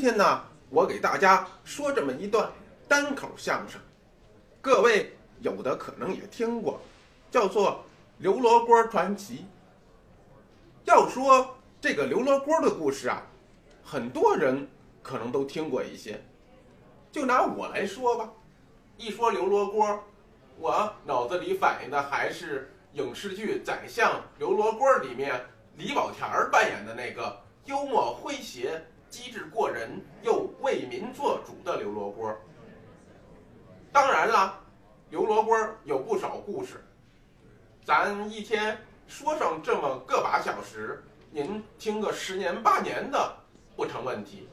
今天呢，我给大家说这么一段单口相声，各位有的可能也听过，叫做《刘罗锅传奇》。要说这个刘罗锅的故事啊，很多人可能都听过一些。就拿我来说吧，一说刘罗锅，我脑子里反映的还是影视剧《宰相刘罗锅》里面李保田扮演的那个幽默诙谐。机智过人又为民做主的刘罗锅。当然了，刘罗锅有不少故事，咱一天说上这么个把小时，您听个十年八年的不成问题。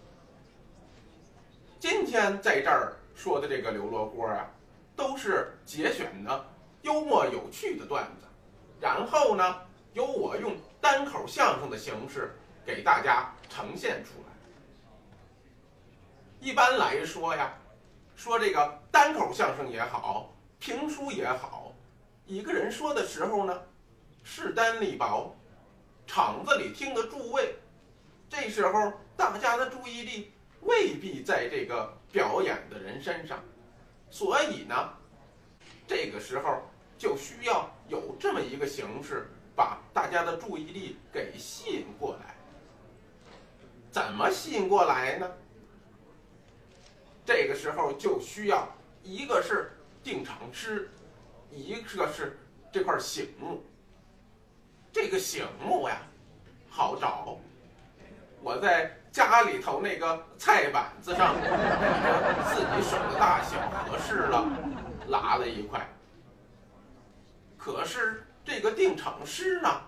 今天在这儿说的这个刘罗锅啊，都是节选的幽默有趣的段子，然后呢，由我用单口相声的形式给大家呈现出来。一般来说呀，说这个单口相声也好，评书也好，一个人说的时候呢，势单力薄，场子里听的诸位，这时候大家的注意力未必在这个表演的人身上，所以呢，这个时候就需要有这么一个形式，把大家的注意力给吸引过来。怎么吸引过来呢？这个时候就需要一个是定场诗，一个是这块醒目。这个醒目呀，好找。我在家里头那个菜板子上，自己手的大小合适了，拉了一块。可是这个定场诗呢，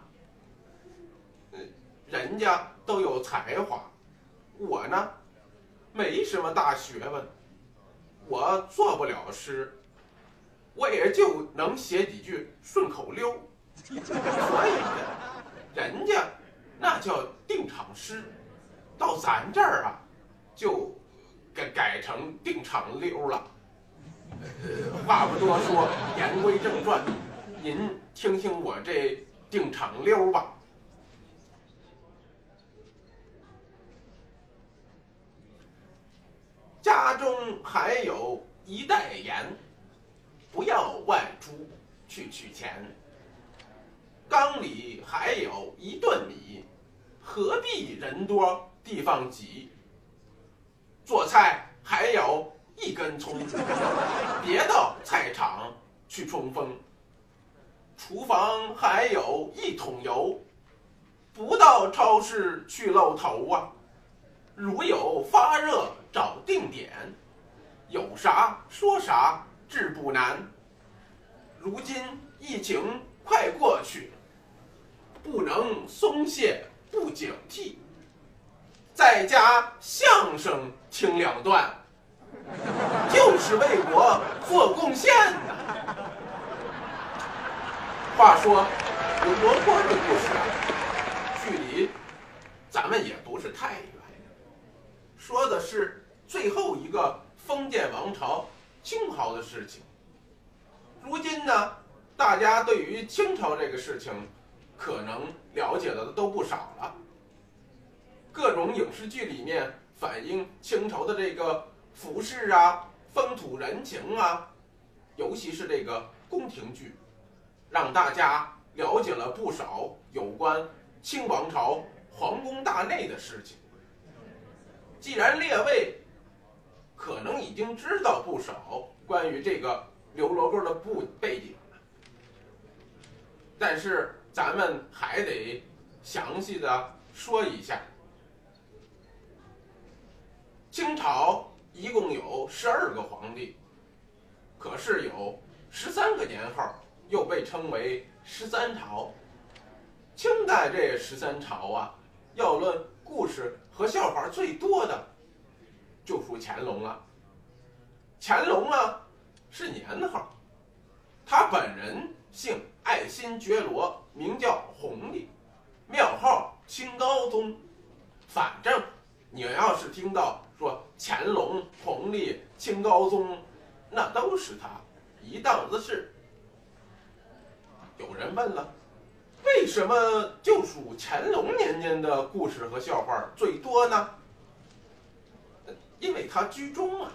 人家都有才华，我呢？没什么大学问，我做不了诗，我也就能写几句顺口溜。所以，人家那叫定场诗，到咱这儿啊，就改改成定场溜了。话不多说，言归正传，您听听我这定场溜吧。家中还有一袋盐，不要外出去取钱。缸里还有一顿米，何必人多地方挤？做菜还有一根葱，别到菜场去冲锋。厨房还有一桶油，不到超市去露头啊！如有发热。找定点，有啥说啥，治不难。如今疫情快过去，不能松懈不警惕。在家相声听两段，就是为国做贡献。话说，罗锅的故事，距离咱们也不是太远。说的是最后一个封建王朝清朝的事情。如今呢，大家对于清朝这个事情，可能了解的都不少了。各种影视剧里面反映清朝的这个服饰啊、风土人情啊，尤其是这个宫廷剧，让大家了解了不少有关清王朝皇宫大内的事情。既然列位可能已经知道不少关于这个刘罗锅的不背景，但是咱们还得详细的说一下。清朝一共有十二个皇帝，可是有十三个年号，又被称为十三朝。清代这十三朝啊，要论故事。和笑话最多的，就属乾隆了。乾隆呢是年号，他本人姓爱新觉罗，名叫弘历，庙号清高宗。反正你要是听到说乾隆、弘历、清高宗，那都是他一档子事。有人问了。为什么就属乾隆年间的故事和笑话最多呢？因为他居中啊。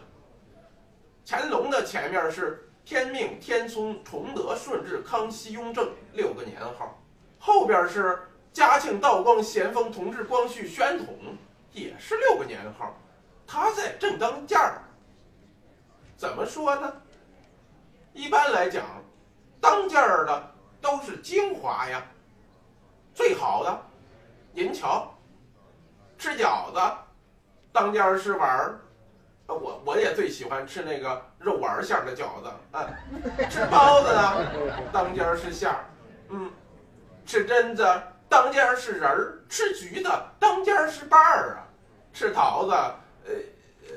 乾隆的前面是天命、天聪、崇德、顺治、康熙、雍正六个年号，后边是嘉庆、道光、咸丰、同治、光绪、宣统，也是六个年号。他在正当间儿，怎么说呢？一般来讲，当间儿的都是精华呀，最好的。您瞧，吃饺子，当间儿是丸儿，我我也最喜欢吃那个肉丸馅儿的饺子啊。吃包子呢，当间儿是馅儿，嗯，吃榛子当间儿是仁儿，吃橘子当间儿是瓣儿啊，吃桃子呃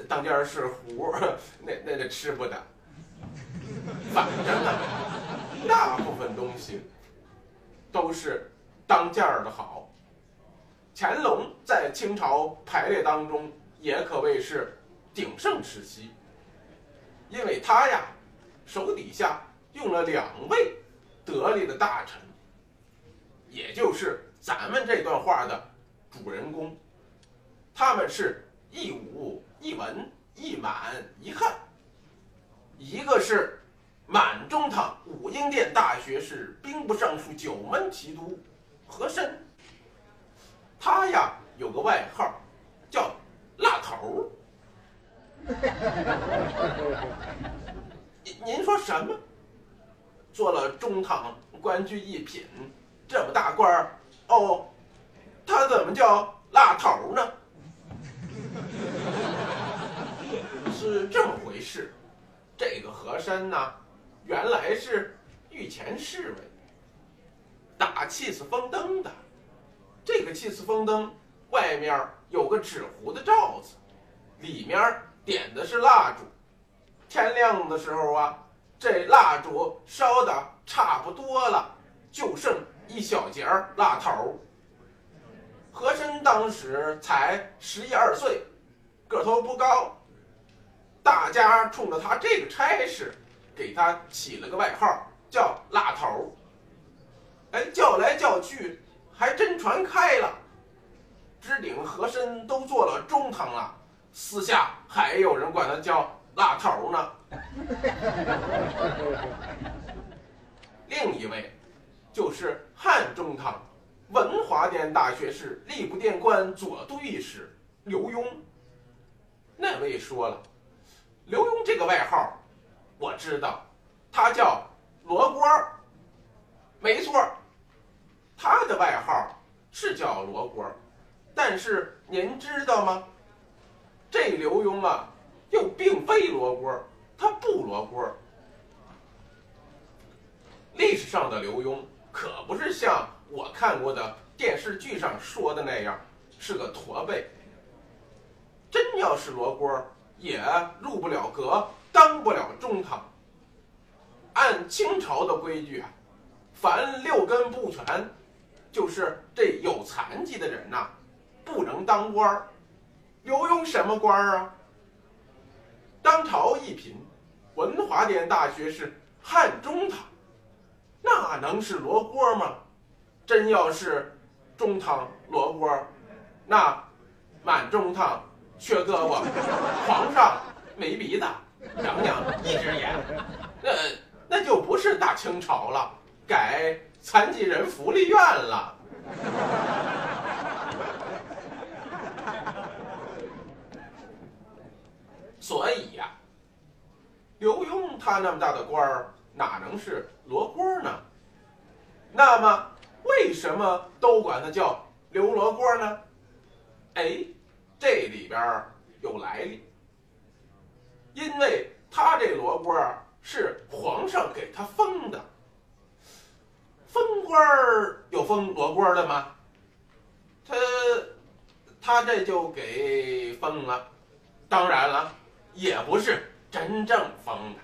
当间儿是核，那那那吃不得。反正呢，大部分东西都是当间儿的好。乾隆在清朝排列当中也可谓是鼎盛时期，因为他呀手底下用了两位得力的大臣，也就是咱们这段话的主人公，他们是一武一文一满一汉，一个是。满中堂武英殿大学士、兵部尚书、九门提督和珅，他呀有个外号叫“辣头”。您 您说什么？做了中堂官居一品，这么大官儿哦，他怎么叫辣头呢？是这么回事，这个和珅呢？原来是御前侍卫，打气死风灯的。这个气死风灯外面有个纸糊的罩子，里面点的是蜡烛。天亮的时候啊，这蜡烛烧的差不多了，就剩一小截蜡头。和珅当时才十一二岁，个头不高，大家冲着他这个差事。给他起了个外号，叫“蜡头”。哎，叫来叫去，还真传开了。支顶和珅都做了中堂了，私下还有人管他叫“辣头”呢。另一位，就是汉中堂文华殿大学士、吏部殿官、左都御史刘墉。那位说了，刘墉这个外号。我知道，他叫罗锅儿，没错，他的外号是叫罗锅儿，但是您知道吗？这刘墉啊，又并非罗锅儿，他不罗锅儿。历史上的刘墉可不是像我看过的电视剧上说的那样是个驼背，真要是罗锅儿，也入不了阁。当不了中堂。按清朝的规矩啊，凡六根不全，就是这有残疾的人呐，不能当官儿。刘墉什么官儿啊？当朝一品，文华殿大学士，汉中堂，那能是罗锅吗？真要是中堂罗锅，那满中堂缺胳膊，皇上没鼻子。娘娘一只眼，那那就不是大清朝了，改残疾人福利院了。所以呀，刘墉他那么大的官儿，哪能是罗锅呢？那么为什么都管他叫刘罗锅呢？哎，这里边有来历。因为他这罗锅是皇上给他封的，封官儿有封罗锅的吗？他他这就给封了，当然了，也不是真正封的，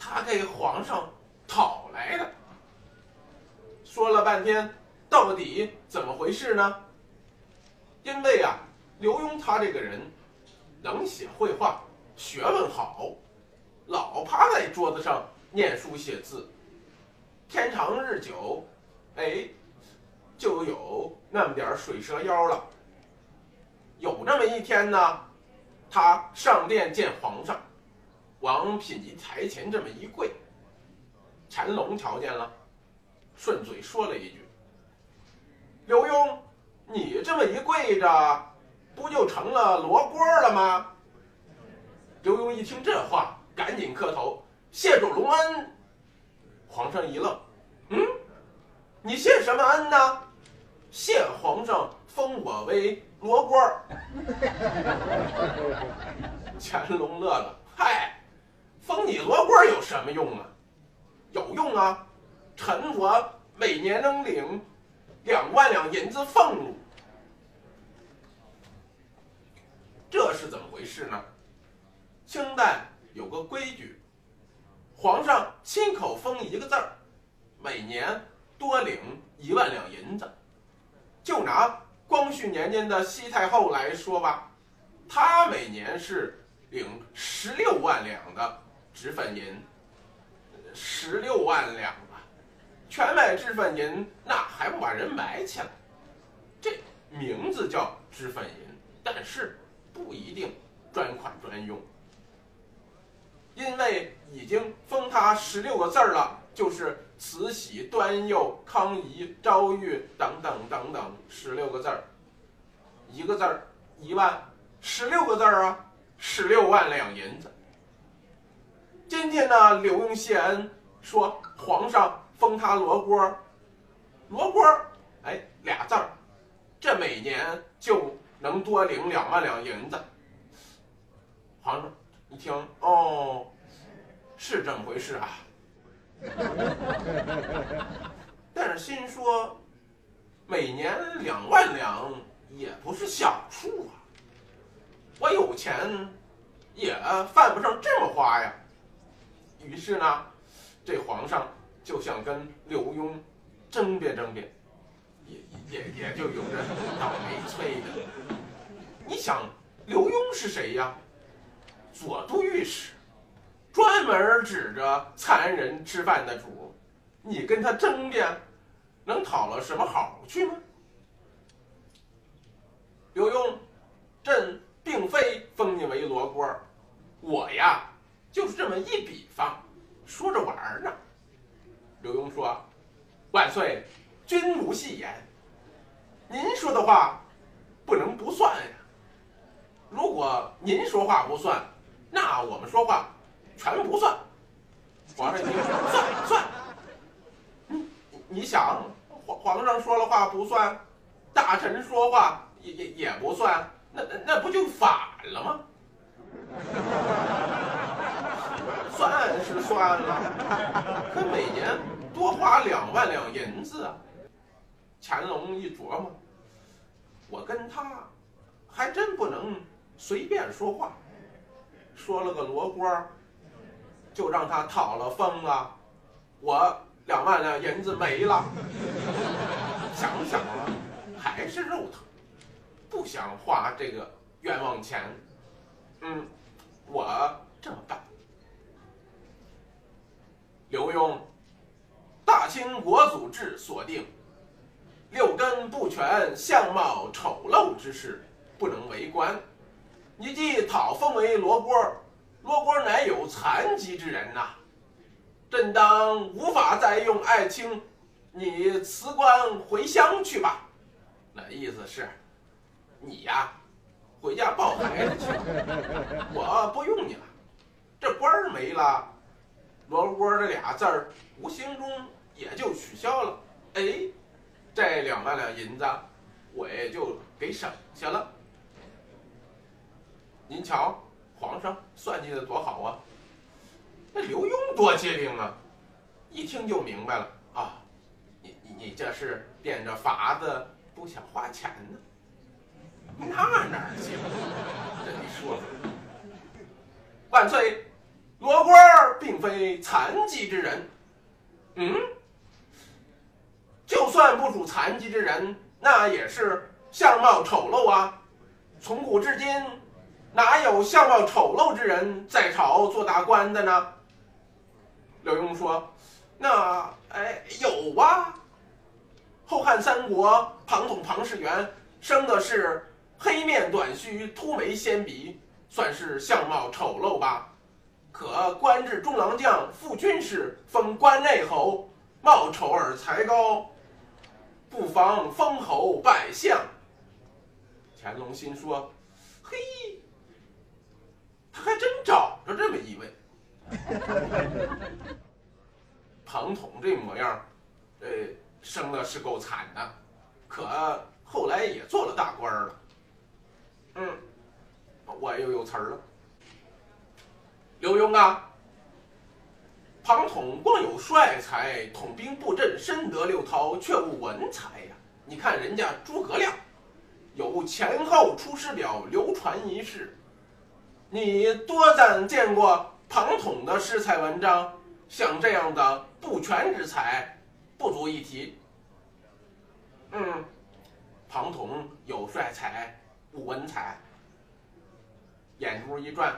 他给皇上讨来的。说了半天，到底怎么回事呢？因为啊，刘墉他这个人能写会画。学问好，老趴在桌子上念书写字，天长日久，哎，就有那么点水蛇腰了。有这么一天呢，他上殿见皇上，往品级台前这么一跪。乾隆瞧见了，顺嘴说了一句：“刘墉，你这么一跪着，不就成了罗锅了吗？”刘墉一听这话，赶紧磕头谢主隆恩。皇上一愣：“嗯，你谢什么恩呢？”谢皇上封我为罗锅。乾隆乐了：“嗨，封你罗锅有什么用啊？”有用啊！臣我每年能领两万两银子俸禄，这是怎么回事呢？清代有个规矩，皇上亲口封一个字儿，每年多领一万两银子。就拿光绪年间的西太后来说吧，她每年是领十六万两的脂粉银。十六万两啊！全买脂粉银，那还不把人埋起来？这名字叫脂粉银，但是不一定专款专用，因为已经封他十六个字儿了，就是慈禧、端佑、康仪、昭裕等等等等十六个字儿，一个字儿一万，十六个字儿啊，十六万两银子。今天呢，刘墉谢恩说皇上封他罗锅，罗锅，哎，俩字儿，这每年就能多领两万两银子。皇上一听，哦，是这么回事啊。但是心说，每年两万两也不是小数啊，我有钱也犯不上这么花呀。于是呢，这皇上就想跟刘墉争辩争辩，也也也就有着倒霉催的。你想，刘墉是谁呀？左都御史，专门指着残人吃饭的主，你跟他争辩，能讨了什么好去吗？刘墉，朕并非封你为罗锅，我呀。就是这么一比方，说着玩呢。刘墉说：“万岁，君无戏言。您说的话不能不算呀。如果您说话不算，那我们说话全不算。”皇上一听，算算。你你想，皇皇上说了话不算，大臣说话也也也不算，那那不就反了吗？算是算了，可每年多花两万两银子啊！乾隆一琢磨，我跟他还真不能随便说话，说了个罗锅，就让他讨了封了，我两万两银子没了。想想啊，还是肉疼，不想花这个冤枉钱。嗯，我这么办。刘墉，大清国祖制所定，六根不全、相貌丑陋之事，不能为官。你既讨封为罗锅，罗锅乃有残疾之人呐，朕当无法再用爱卿，你辞官回乡去吧。那意思是，你呀，回家抱孩子去，我不用你了，这官儿没了。罗锅这俩字儿，无形中也就取消了。哎，这两万两银子，我也就给省下了。您瞧，皇上算计的多好啊！那刘墉多机灵啊，一听就明白了啊！你你你这是变着法子不想花钱呢？那哪行？这你说，万岁！罗锅并非残疾之人，嗯，就算不属残疾之人，那也是相貌丑陋啊。从古至今，哪有相貌丑陋之人在朝做大官的呢？刘墉说：“那哎，有啊。后汉三国庞统庞士元生的是黑面短须、秃眉纤鼻，算是相貌丑陋吧，可官至中郎将、副军师，封关内侯，貌丑而才高，不妨封侯拜相。乾隆心说：“嘿，还真找着这么一位。庞统这模样，呃，生的是够惨的，可后来也做了大官了。嗯，我又有词儿了。刘墉啊，庞统光有帅才，统兵布阵，深得六韬，却无文才呀。你看人家诸葛亮，有前后出师表流传一世。你多赞见过庞统的诗才文章，像这样的不全之才，不足一提。嗯，庞统有帅才，无文采。眼珠一转，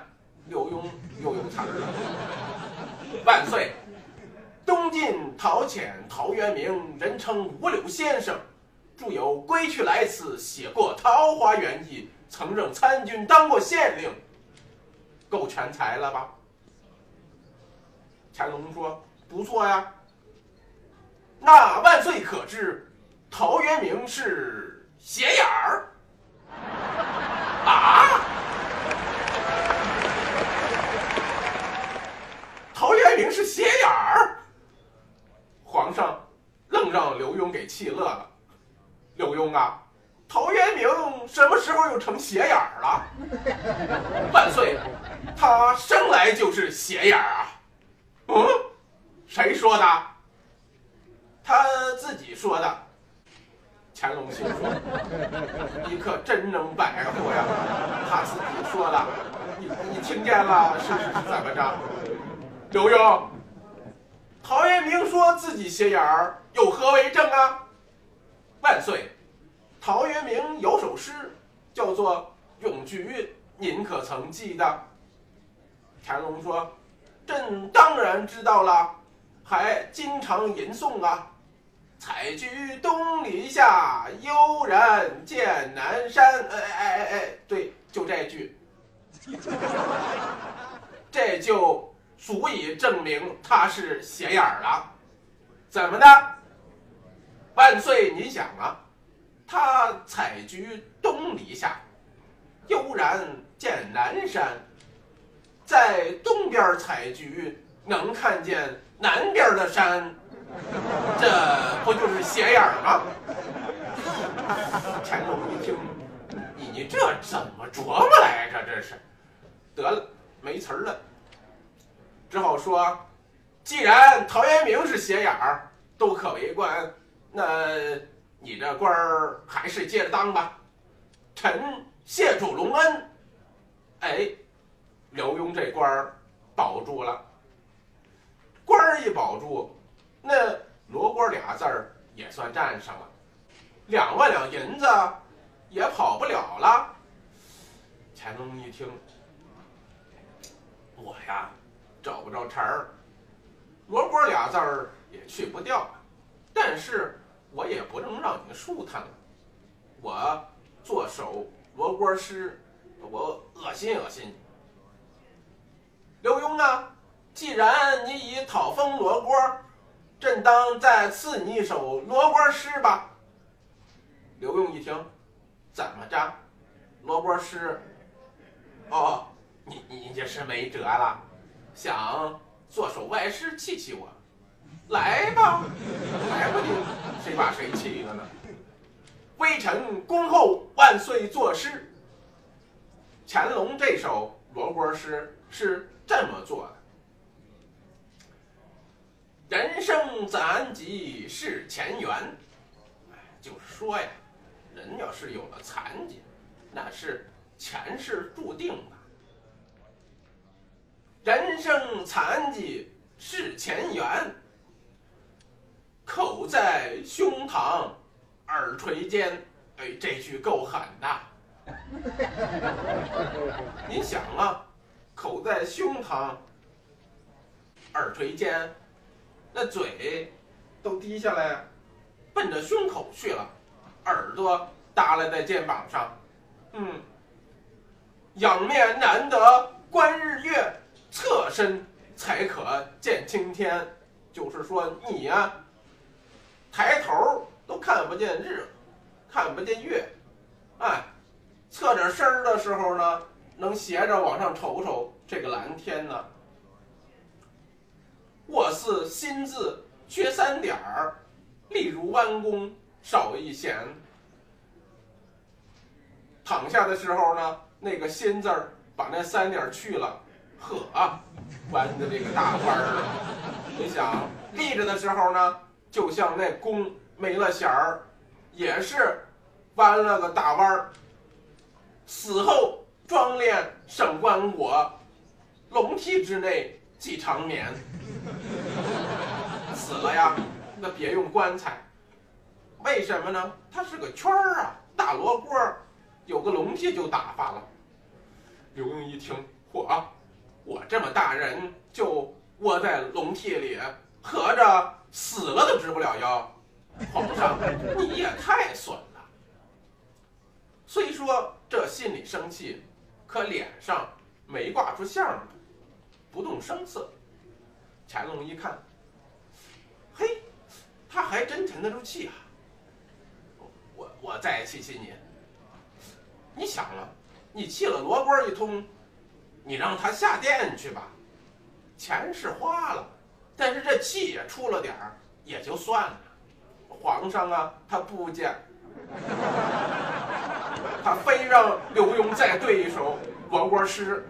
刘墉又有才了。万岁！东晋陶潜、陶渊明，人称五柳先生，著有《归去来辞》，写过《桃花源记》，曾任参军，当过县令。够全才了吧？乾隆说：“不错呀。”那万岁可知，陶渊明是斜眼儿啊？陶渊明是斜眼儿？皇上愣让刘墉给气乐了。刘墉啊，陶渊明什么时候又成斜眼儿了？万岁！他生来就是斜眼儿啊！嗯，谁说的？他自己说的。乾隆心说：“你可真能白活呀！他自己说的，你你听见了是是怎么着？”刘墉，陶渊明说自己斜眼儿，有何为证啊？万岁！陶渊明有首诗，叫做《咏菊》，您可曾记得？乾隆说：“朕当然知道了，还经常吟诵啊。采菊东篱下，悠然见南山。哎哎哎哎，对，就这句，这就足以证明他是斜眼儿了。怎么的？万岁，你想啊，他采菊东篱下，悠然见南山。”在东边采菊，能看见南边的山，这不就是斜眼儿吗？乾隆一听，你你这怎么琢磨来着？这是，得了，没词儿了，只好说，既然陶渊明是斜眼儿，都可为官，那你这官儿还是接着当吧。臣谢主隆恩。哎。刘墉这官儿保住了，官儿一保住，那罗锅俩字儿也算占上了，两万两银子也跑不了了。乾隆一听，我呀找不着茬儿，罗锅俩字儿也去不掉，但是我也不能让你舒坦。了，我做首罗锅诗，我恶心恶心你。刘墉啊，既然你已讨封罗锅，朕当再赐你一首罗锅诗吧。刘墉一听，怎么着？罗锅诗？哦，你你这是没辙了，想做首歪诗气气我？来吧，来吧你，谁把谁气了呢？微臣恭候万岁作诗。乾隆这首罗锅诗是。这么做的，人生残疾是前缘，哎，就是说呀，人要是有了残疾，那是前世注定的。人生残疾是前缘，口在胸膛，耳垂肩，哎，这句够狠的。您想啊。口在胸膛，耳垂肩，那嘴都低下来，奔着胸口去了，耳朵耷拉在肩膀上，嗯，仰面难得观日月，侧身才可见青天。就是说你呀，抬头都看不见日，看不见月，哎，侧着身儿的时候呢，能斜着往上瞅瞅这个蓝天呢。我似心字缺三点儿，例如弯弓少一弦。躺下的时候呢，那个心字儿把那三点去了，呵，弯的这个大弯儿。你想立着的时候呢，就像那弓没了弦儿，也是弯了个大弯儿。死后装殓省棺椁，龙体之内即长眠。死了呀，那别用棺材，为什么呢？它是个圈儿啊，大罗锅儿，有个笼屉就打发了。刘墉一听，嚯，我这么大人就窝在笼屉里，合着死了都直不了腰。皇上，你也太损了。虽说这心里生气，可脸上没挂出相来，不动声色。乾隆一看，嘿，他还真沉得住气啊！我我再气气你，你想了，你气了罗锅一通，你让他下殿去吧，钱是花了，但是这气也出了点儿，也就算了。皇上啊，他不见，他非让刘墉再对一首罗锅诗，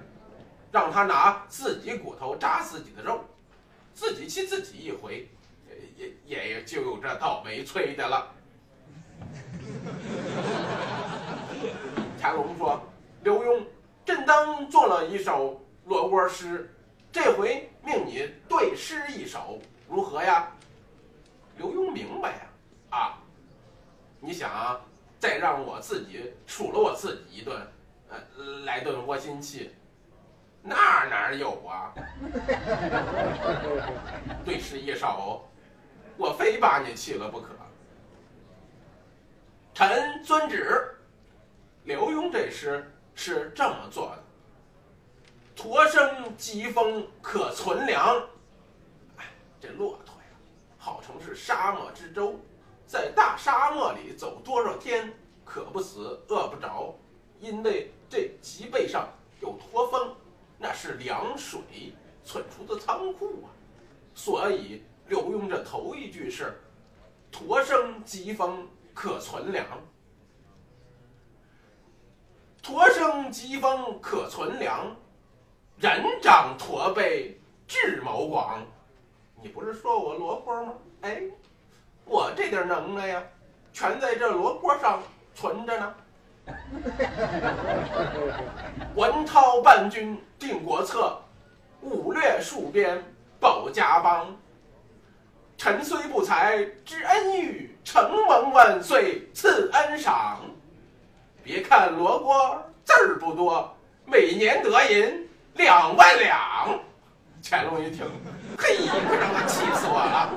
让他拿自己骨头扎自己的肉。自己气自己一回，也也就有这倒霉催的了。乾隆说：“刘墉，朕当做了一首罗锅诗，这回命你对诗一首，如何呀？”刘墉明白呀，啊，你想啊，再让我自己数了我自己一顿，呃，来顿窝心气。那哪有啊？对诗一首，我非把你气了不可。臣遵旨。刘墉这诗是这么做的：驼生疾风可存粮。哎，这骆驼呀，号称是沙漠之舟，在大沙漠里走多少天，渴不死，饿不着，因为这脊背上有驼峰。那是粮水存储的仓库啊，所以刘墉这头一句是“驼生疾风可存粮”，“驼生疾风可存粮”，人长驼背智谋广。你不是说我罗锅吗？哎，我这点能耐呀，全在这罗锅上存着呢。文韬伴君定国策，武略戍边保家邦。臣虽不才知恩遇，承蒙万岁赐恩赏。别看罗锅字儿不多，每年得银两万两。乾隆一听，嘿，可让他气死我了。